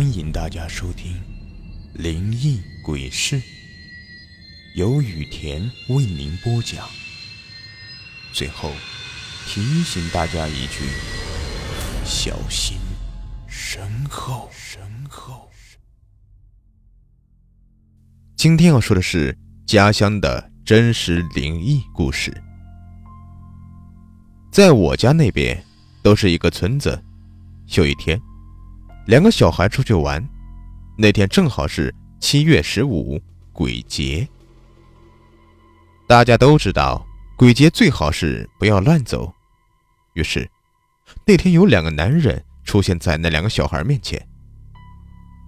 欢迎大家收听《灵异鬼事》，由雨田为您播讲。最后提醒大家一句：小心身后。身后。今天要说的是家乡的真实灵异故事。在我家那边，都是一个村子。有一天。两个小孩出去玩，那天正好是七月十五鬼节。大家都知道，鬼节最好是不要乱走。于是，那天有两个男人出现在那两个小孩面前，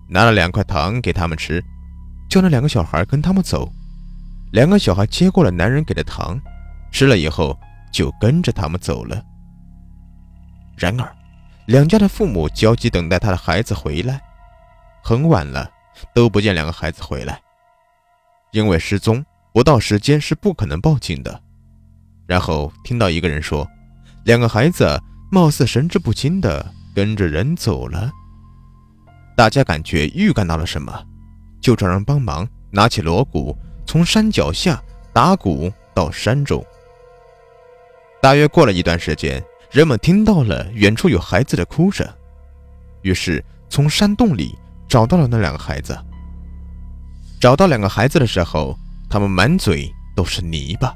拿了两块糖给他们吃，叫那两个小孩跟他们走。两个小孩接过了男人给的糖，吃了以后就跟着他们走了。然而，两家的父母焦急等待他的孩子回来，很晚了都不见两个孩子回来。因为失踪不到时间是不可能报警的。然后听到一个人说，两个孩子貌似神志不清的跟着人走了。大家感觉预感到了什么，就找人帮忙拿起锣鼓，从山脚下打鼓到山中。大约过了一段时间。人们听到了远处有孩子的哭声，于是从山洞里找到了那两个孩子。找到两个孩子的时候，他们满嘴都是泥巴，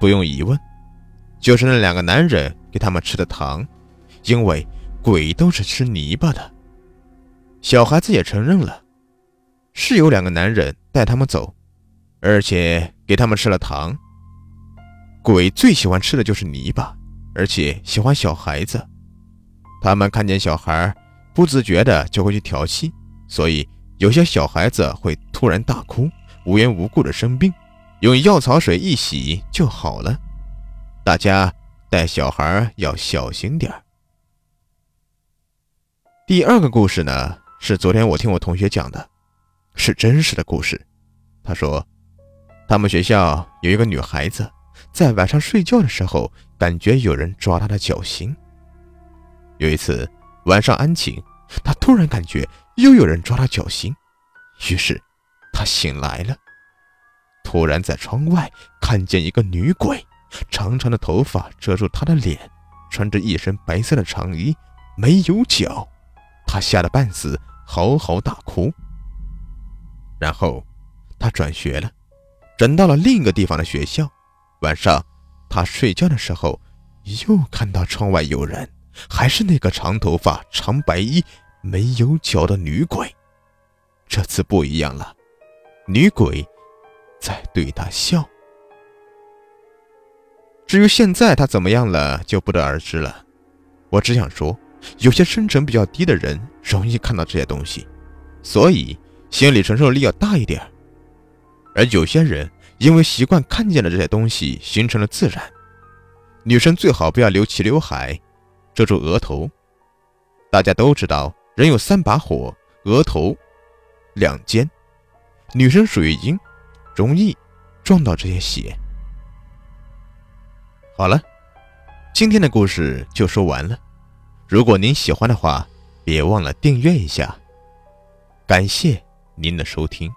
不用疑问，就是那两个男人给他们吃的糖，因为鬼都是吃泥巴的。小孩子也承认了，是有两个男人带他们走，而且给他们吃了糖。鬼最喜欢吃的就是泥巴。而且喜欢小孩子，他们看见小孩，不自觉的就会去调戏，所以有些小孩子会突然大哭，无缘无故的生病，用药草水一洗就好了。大家带小孩要小心点第二个故事呢，是昨天我听我同学讲的，是真实的故事。他说，他们学校有一个女孩子。在晚上睡觉的时候，感觉有人抓他的脚心。有一次晚上安寝，他突然感觉又有人抓他脚心，于是他醒来了。突然在窗外看见一个女鬼，长长的头发遮住她的脸，穿着一身白色的长衣，没有脚。他吓得半死，嚎嚎大哭。然后他转学了，转到了另一个地方的学校。晚上，他睡觉的时候，又看到窗外有人，还是那个长头发、长白衣、没有脚的女鬼。这次不一样了，女鬼在对他笑。至于现在他怎么样了，就不得而知了。我只想说，有些生辰比较低的人容易看到这些东西，所以心理承受力要大一点。而有些人。因为习惯看见了这些东西，形成了自然。女生最好不要留齐刘海，遮住额头。大家都知道，人有三把火，额头、两肩。女生属于阴，容易撞到这些血。好了，今天的故事就说完了。如果您喜欢的话，别忘了订阅一下。感谢您的收听。